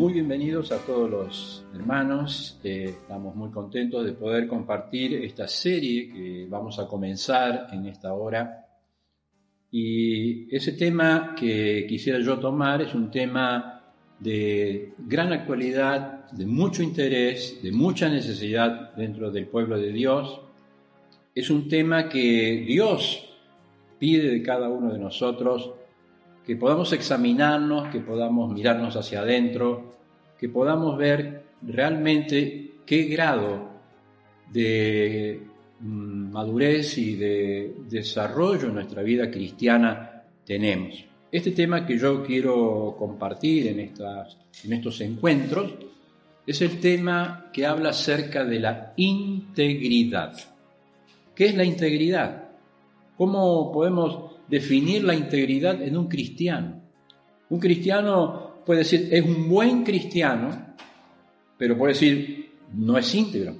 Muy bienvenidos a todos los hermanos. Eh, estamos muy contentos de poder compartir esta serie que vamos a comenzar en esta hora. Y ese tema que quisiera yo tomar es un tema de gran actualidad, de mucho interés, de mucha necesidad dentro del pueblo de Dios. Es un tema que Dios pide de cada uno de nosotros que podamos examinarnos, que podamos mirarnos hacia adentro, que podamos ver realmente qué grado de mm, madurez y de desarrollo en nuestra vida cristiana tenemos. Este tema que yo quiero compartir en, estas, en estos encuentros es el tema que habla acerca de la integridad. ¿Qué es la integridad? ¿Cómo podemos definir la integridad en un cristiano. Un cristiano puede decir, es un buen cristiano, pero puede decir, no es íntegro.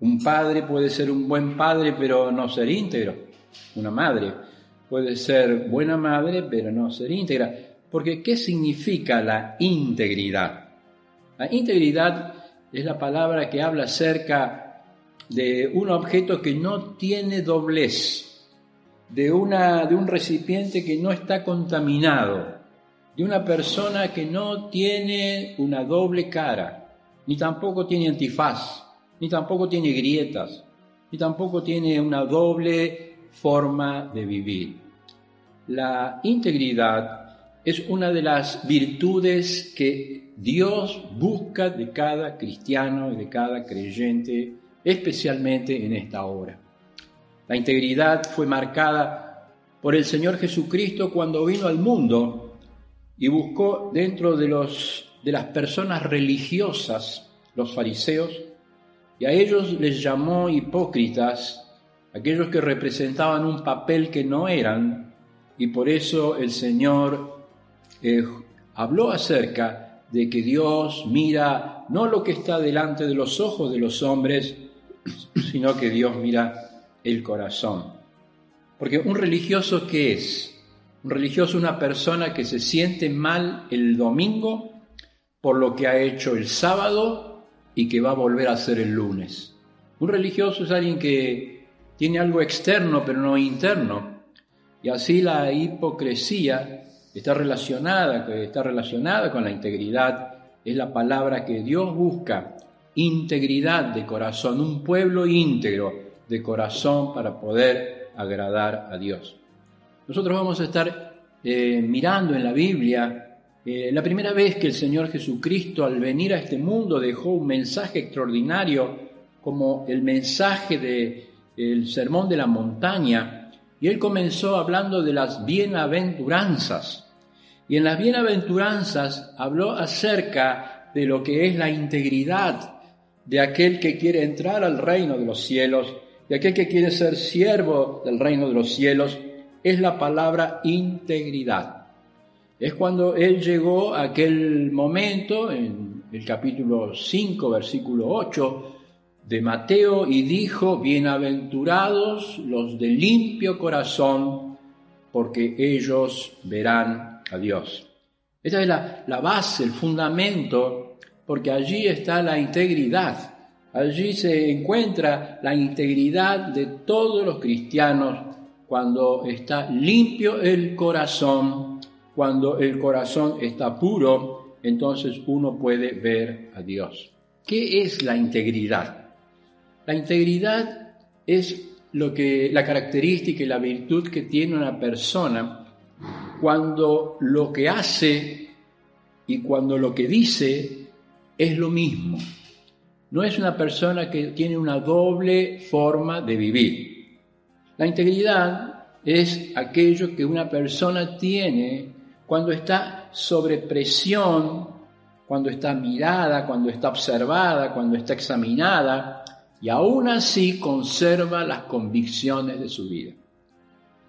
Un padre puede ser un buen padre, pero no ser íntegro. Una madre puede ser buena madre, pero no ser íntegra. Porque, ¿qué significa la integridad? La integridad es la palabra que habla acerca de un objeto que no tiene doblez, de, una, de un recipiente que no está contaminado, de una persona que no tiene una doble cara, ni tampoco tiene antifaz, ni tampoco tiene grietas, ni tampoco tiene una doble forma de vivir. La integridad es una de las virtudes que Dios busca de cada cristiano y de cada creyente, especialmente en esta hora. La integridad fue marcada por el Señor Jesucristo cuando vino al mundo y buscó dentro de, los, de las personas religiosas, los fariseos, y a ellos les llamó hipócritas, aquellos que representaban un papel que no eran, y por eso el Señor eh, habló acerca de que Dios mira no lo que está delante de los ojos de los hombres, sino que Dios mira el corazón. Porque un religioso, ¿qué es? Un religioso una persona que se siente mal el domingo por lo que ha hecho el sábado y que va a volver a hacer el lunes. Un religioso es alguien que tiene algo externo pero no interno. Y así la hipocresía está relacionada, está relacionada con la integridad. Es la palabra que Dios busca. Integridad de corazón, un pueblo íntegro de corazón para poder agradar a Dios. Nosotros vamos a estar eh, mirando en la Biblia eh, la primera vez que el Señor Jesucristo al venir a este mundo dejó un mensaje extraordinario como el mensaje del sermón de la montaña y él comenzó hablando de las bienaventuranzas. Y en las bienaventuranzas habló acerca de lo que es la integridad de aquel que quiere entrar al reino de los cielos y aquel que quiere ser siervo del reino de los cielos, es la palabra integridad. Es cuando él llegó a aquel momento, en el capítulo 5, versículo 8 de Mateo, y dijo, bienaventurados los de limpio corazón, porque ellos verán a Dios. Esta es la, la base, el fundamento, porque allí está la integridad. Allí se encuentra la integridad de todos los cristianos cuando está limpio el corazón, cuando el corazón está puro, entonces uno puede ver a Dios. ¿Qué es la integridad? La integridad es lo que la característica y la virtud que tiene una persona cuando lo que hace y cuando lo que dice es lo mismo no es una persona que tiene una doble forma de vivir. La integridad es aquello que una persona tiene cuando está sobre presión, cuando está mirada, cuando está observada, cuando está examinada, y aún así conserva las convicciones de su vida.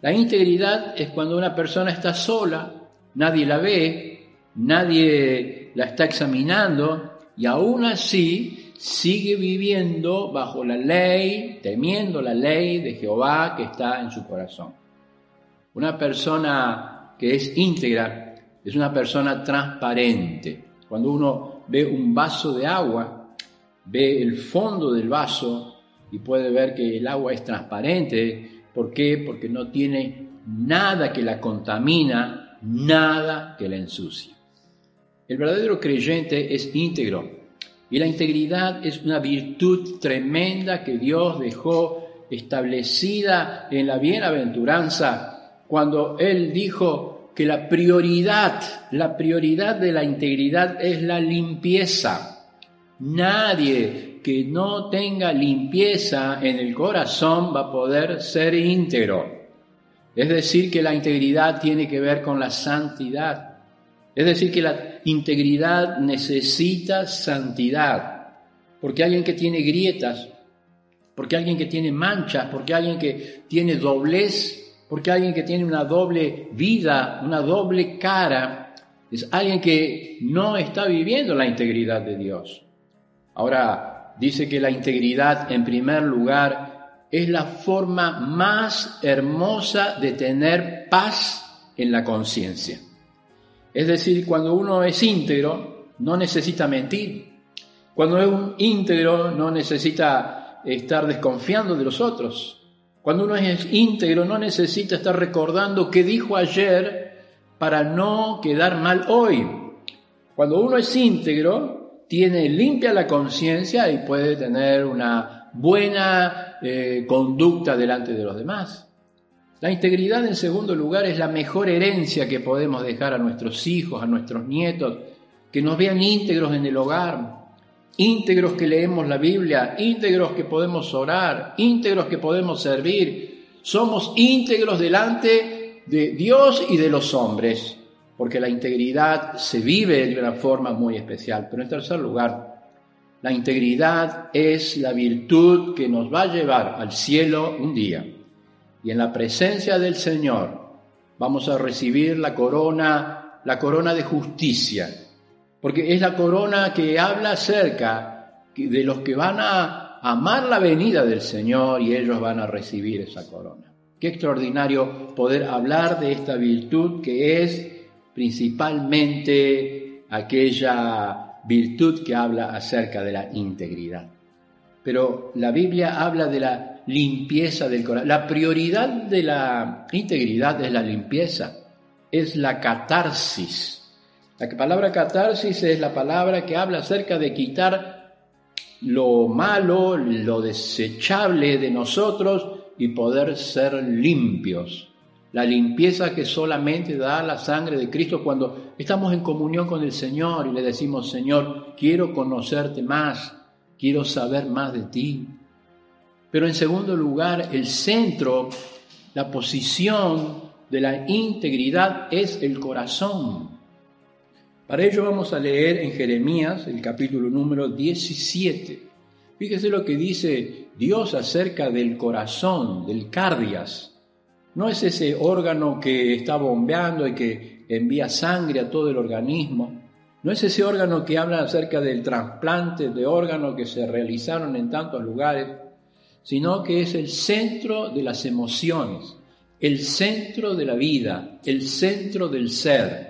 La integridad es cuando una persona está sola, nadie la ve, nadie la está examinando, y aún así sigue viviendo bajo la ley, temiendo la ley de Jehová que está en su corazón. Una persona que es íntegra es una persona transparente. Cuando uno ve un vaso de agua, ve el fondo del vaso y puede ver que el agua es transparente. ¿Por qué? Porque no tiene nada que la contamina, nada que la ensucia. El verdadero creyente es íntegro y la integridad es una virtud tremenda que Dios dejó establecida en la bienaventuranza cuando Él dijo que la prioridad, la prioridad de la integridad es la limpieza. Nadie que no tenga limpieza en el corazón va a poder ser íntegro. Es decir, que la integridad tiene que ver con la santidad. Es decir, que la integridad necesita santidad. Porque alguien que tiene grietas, porque alguien que tiene manchas, porque alguien que tiene doblez, porque alguien que tiene una doble vida, una doble cara, es alguien que no está viviendo la integridad de Dios. Ahora, dice que la integridad, en primer lugar, es la forma más hermosa de tener paz en la conciencia. Es decir, cuando uno es íntegro, no necesita mentir. Cuando es un íntegro, no necesita estar desconfiando de los otros. Cuando uno es íntegro, no necesita estar recordando qué dijo ayer para no quedar mal hoy. Cuando uno es íntegro, tiene limpia la conciencia y puede tener una buena eh, conducta delante de los demás. La integridad, en segundo lugar, es la mejor herencia que podemos dejar a nuestros hijos, a nuestros nietos, que nos vean íntegros en el hogar, íntegros que leemos la Biblia, íntegros que podemos orar, íntegros que podemos servir. Somos íntegros delante de Dios y de los hombres, porque la integridad se vive de una forma muy especial. Pero en tercer lugar, la integridad es la virtud que nos va a llevar al cielo un día. Y en la presencia del Señor vamos a recibir la corona, la corona de justicia, porque es la corona que habla acerca de los que van a amar la venida del Señor y ellos van a recibir esa corona. Qué extraordinario poder hablar de esta virtud que es principalmente aquella virtud que habla acerca de la integridad. Pero la Biblia habla de la limpieza del corazón. La prioridad de la integridad es la limpieza, es la catarsis. La palabra catarsis es la palabra que habla acerca de quitar lo malo, lo desechable de nosotros y poder ser limpios la limpieza que solamente da la sangre de Cristo cuando estamos en comunión con el Señor y le decimos, Señor, quiero conocerte más, quiero saber más de ti. Pero en segundo lugar, el centro, la posición de la integridad es el corazón. Para ello vamos a leer en Jeremías el capítulo número 17. Fíjese lo que dice Dios acerca del corazón, del cardias. No es ese órgano que está bombeando y que envía sangre a todo el organismo. No es ese órgano que habla acerca del trasplante de órganos que se realizaron en tantos lugares, sino que es el centro de las emociones, el centro de la vida, el centro del ser.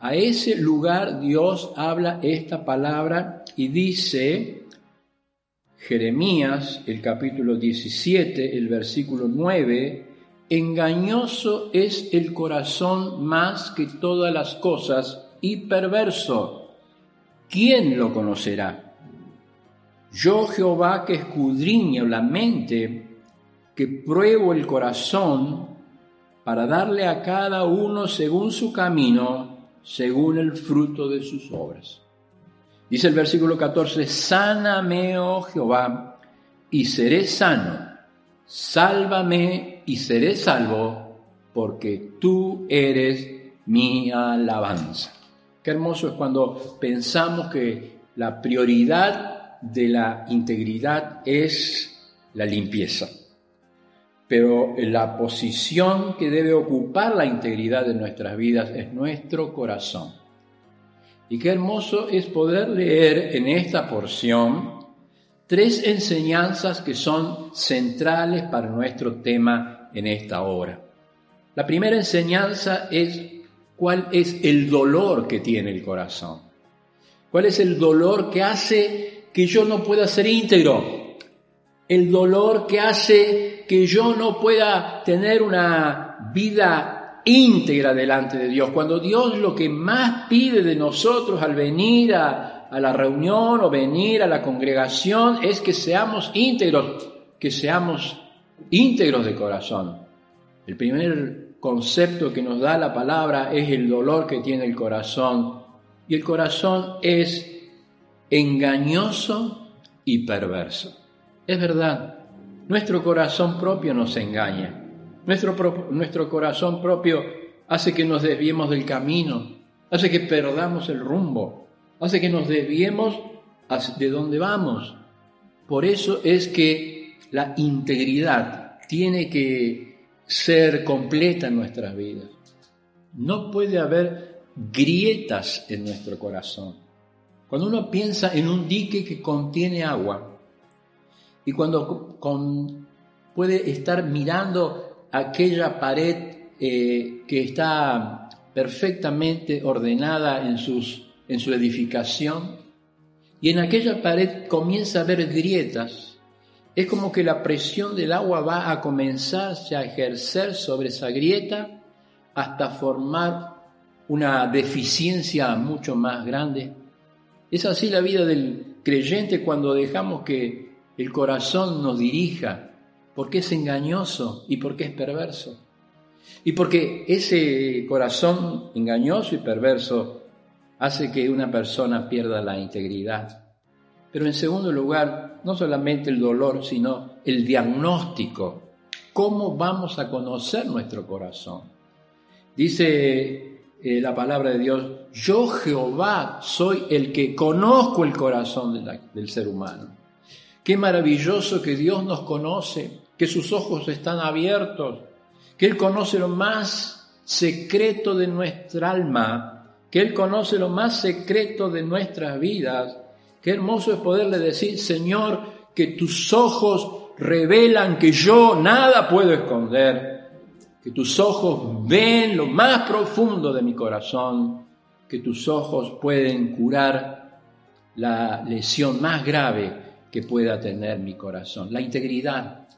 A ese lugar Dios habla esta palabra y dice, Jeremías, el capítulo 17, el versículo 9, Engañoso es el corazón más que todas las cosas y perverso. ¿Quién lo conocerá? Yo Jehová que escudriño la mente, que pruebo el corazón, para darle a cada uno según su camino, según el fruto de sus obras. Dice el versículo 14, sáname, oh Jehová, y seré sano. Sálvame y seré salvo porque tú eres mi alabanza. Qué hermoso es cuando pensamos que la prioridad de la integridad es la limpieza. Pero la posición que debe ocupar la integridad de nuestras vidas es nuestro corazón. Y qué hermoso es poder leer en esta porción tres enseñanzas que son centrales para nuestro tema en esta hora. La primera enseñanza es cuál es el dolor que tiene el corazón. ¿Cuál es el dolor que hace que yo no pueda ser íntegro? El dolor que hace que yo no pueda tener una vida íntegra delante de Dios. Cuando Dios lo que más pide de nosotros al venir a, la reunión o venir a la congregación es que seamos íntegros, que seamos íntegros de corazón. El primer concepto que nos da la palabra es el dolor que tiene el corazón. Y el corazón es engañoso y perverso. Es verdad, nuestro corazón propio nos engaña. Nuestro, nuestro corazón propio hace que nos desviemos del camino, hace que perdamos el rumbo, hace que nos desviemos de dónde vamos. Por eso es que la integridad tiene que ser completa en nuestras vidas. No puede haber grietas en nuestro corazón. Cuando uno piensa en un dique que contiene agua y cuando puede estar mirando aquella pared eh, que está perfectamente ordenada en, sus, en su edificación y en aquella pared comienza a haber grietas, es como que la presión del agua va a comenzarse a ejercer sobre esa grieta hasta formar una deficiencia mucho más grande. Es así la vida del creyente cuando dejamos que el corazón nos dirija, porque es engañoso y porque es perverso. Y porque ese corazón engañoso y perverso hace que una persona pierda la integridad. Pero en segundo lugar, no solamente el dolor, sino el diagnóstico. ¿Cómo vamos a conocer nuestro corazón? Dice eh, la palabra de Dios, yo Jehová soy el que conozco el corazón del ser humano. Qué maravilloso que Dios nos conoce, que sus ojos están abiertos, que Él conoce lo más secreto de nuestra alma, que Él conoce lo más secreto de nuestras vidas Qué hermoso es poderle decir, Señor, que tus ojos revelan que yo nada puedo esconder, que tus ojos ven lo más profundo de mi corazón, que tus ojos pueden curar la lesión más grave que pueda tener mi corazón. La integridad.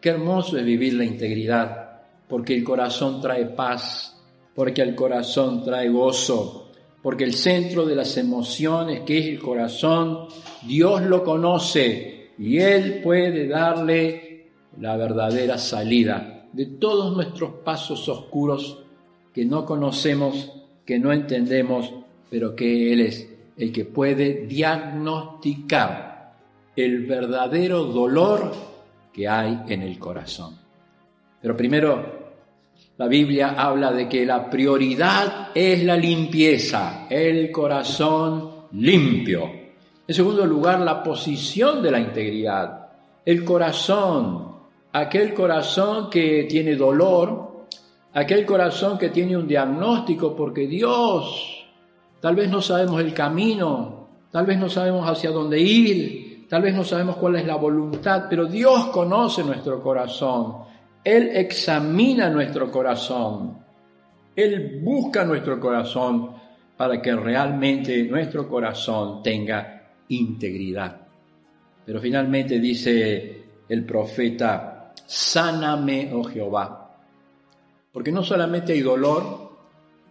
Qué hermoso es vivir la integridad, porque el corazón trae paz, porque el corazón trae gozo, porque el centro de las emociones, que es el corazón, Dios lo conoce y Él puede darle la verdadera salida de todos nuestros pasos oscuros que no conocemos, que no entendemos, pero que Él es el que puede diagnosticar el verdadero dolor que hay en el corazón. Pero primero la Biblia habla de que la prioridad es la limpieza, el corazón limpio. En segundo lugar, la posición de la integridad, el corazón, aquel corazón que tiene dolor, aquel corazón que tiene un diagnóstico porque Dios, tal vez no sabemos el camino, tal vez no sabemos hacia dónde ir, tal vez no sabemos cuál es la voluntad, pero Dios conoce nuestro corazón él examina nuestro corazón. Él busca nuestro corazón para que realmente nuestro corazón tenga integridad. Pero finalmente dice el profeta, sáname, oh Jehová. Porque no solamente hay dolor,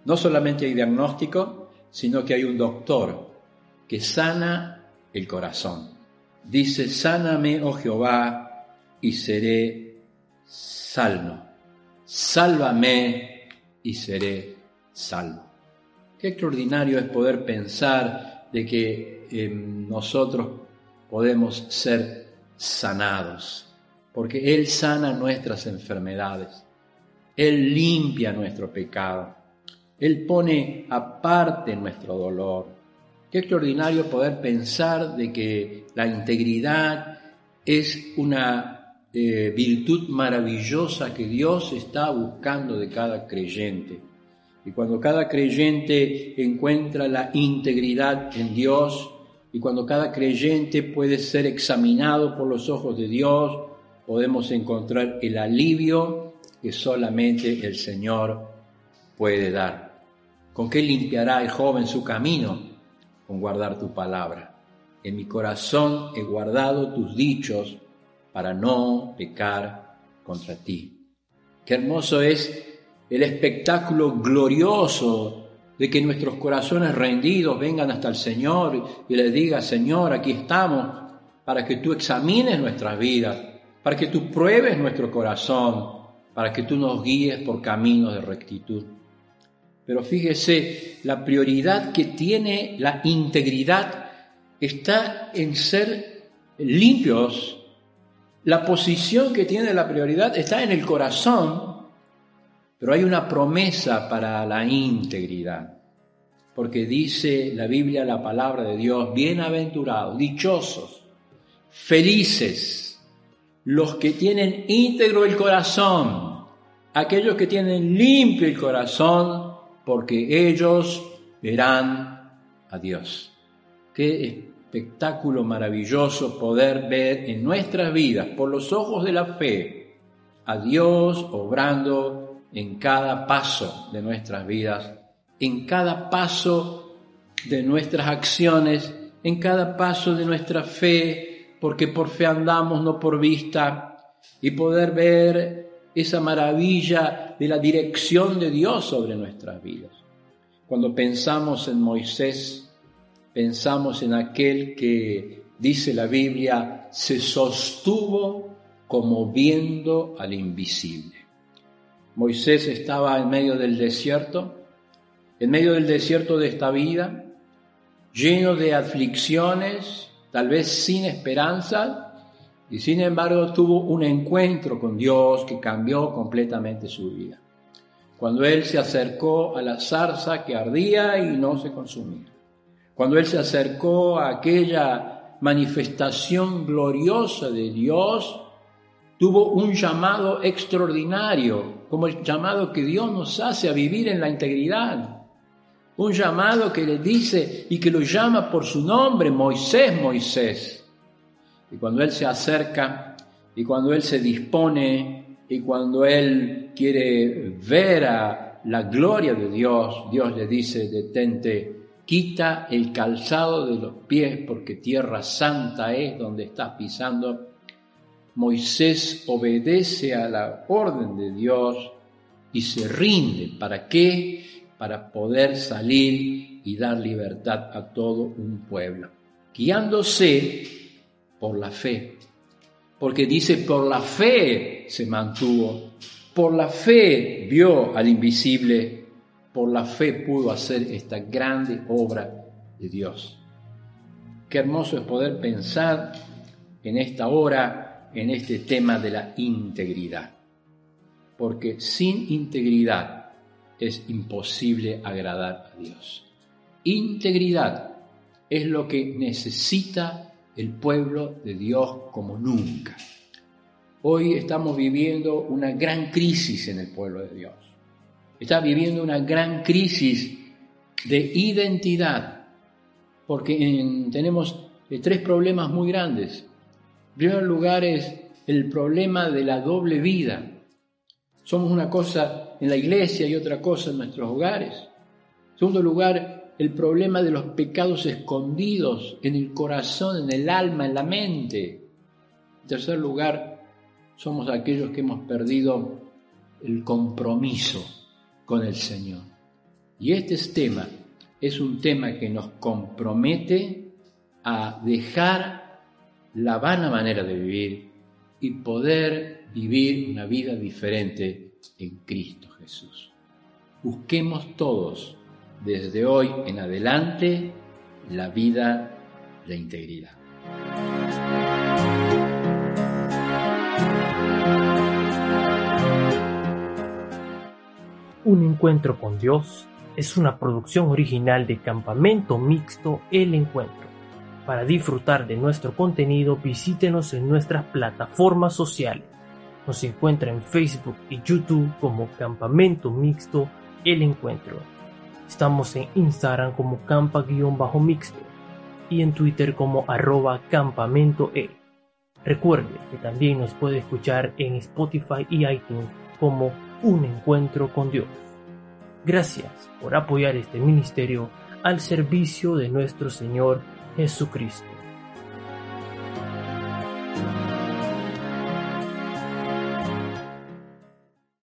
no solamente hay diagnóstico, sino que hay un doctor que sana el corazón. Dice, sáname, oh Jehová, y seré salmo. Sálvame y seré salvo. Qué extraordinario es poder pensar de que em, nosotros podemos ser sanados, porque Él sana nuestras enfermedades, Él limpia nuestro pecado, Él pone aparte nuestro dolor. Qué extraordinario poder pensar de que la integridad es una eh, virtud maravillosa que Dios está buscando de cada creyente. Y cuando cada creyente encuentra la integridad en Dios, y cuando cada creyente puede ser examinado por los ojos de Dios, podemos encontrar el alivio que solamente el Señor puede dar. ¿Con qué limpiará el joven su camino? con guardar tu palabra. En mi corazón he guardado tus dichos para no pecar contra ti. Qué hermoso es el espectáculo glorioso de que nuestros corazones rendidos vengan hasta el Señor y les diga, Señor, aquí estamos para que tú examines nuestras vidas, para que tú pruebes nuestro corazón, para que tú nos guíes por caminos de rectitud. Pero fíjese, la prioridad que tiene la integridad está en ser limpios. La posición que tiene la prioridad está en el corazón, pero hay una promesa para la integridad. Porque dice la Biblia, la palabra de Dios, bienaventurados, dichosos, felices, los que tienen íntegro el corazón, aquellos que tienen limpio el corazón, porque ellos verán a Dios. Qué espectáculo maravilloso poder ver en nuestras vidas, por los ojos de la fe, a Dios obrando en cada paso de nuestras vidas, en cada paso de nuestras acciones, en cada paso de nuestra fe, porque por fe andamos, no por vista, y poder ver esa maravilla de la dirección de Dios sobre nuestras vidas. Cuando pensamos en Moisés, pensamos en aquel que, dice la Biblia, se sostuvo como viendo al invisible. Moisés estaba en medio del desierto, en medio del desierto de esta vida, lleno de aflicciones, tal vez sin esperanza, y sin embargo tuvo un encuentro con Dios que cambió completamente su vida. Cuando él se acercó a la zarza que ardía y no se consumía. Cuando él se acercó a aquella manifestación gloriosa de Dios, tuvo un llamado extraordinario, como el llamado que Dios nos hace a vivir en la integridad. Un llamado que le dice y que lo llama por su nombre, Moisés, Moisés. Y cuando Él se acerca y cuando Él se dispone y cuando Él quiere ver a la gloria de Dios, Dios le dice, detente, quita el calzado de los pies porque tierra santa es donde estás pisando. Moisés obedece a la orden de Dios y se rinde. ¿Para qué? Para poder salir y dar libertad a todo un pueblo, guiándose por la fe. Porque dice, por la fe se mantuvo, por la fe vio al invisible, por la fe pudo hacer esta grande obra de Dios. Qué hermoso es poder pensar en esta hora, en este tema de la integridad. Porque sin integridad es imposible agradar a Dios. Integridad es lo que necesita el pueblo de Dios como nunca. Hoy estamos viviendo una gran crisis en el pueblo de Dios. Está viviendo una gran crisis de identidad, porque tenemos eh, tres problemas muy grandes. En primer lugar es el problema de la doble vida. Somos una cosa en la iglesia y otra cosa en nuestros hogares. En segundo lugar, el problema de los pecados escondidos en el corazón, en el alma, en la mente. En tercer lugar, somos aquellos que hemos perdido el compromiso con el Señor. Y este tema es un tema que nos compromete a dejar la vana manera de vivir y poder vivir una vida diferente en Cristo Jesús. Busquemos todos desde hoy en adelante la vida de integridad. Un encuentro con Dios es una producción original de Campamento Mixto El Encuentro. Para disfrutar de nuestro contenido visítenos en nuestras plataformas sociales. Nos encuentra en Facebook y YouTube como Campamento Mixto El Encuentro Estamos en Instagram como campa-mixto y en Twitter como arroba campamento e. Recuerde que también nos puede escuchar en Spotify y iTunes como Un Encuentro con Dios. Gracias por apoyar este ministerio al servicio de nuestro Señor Jesucristo.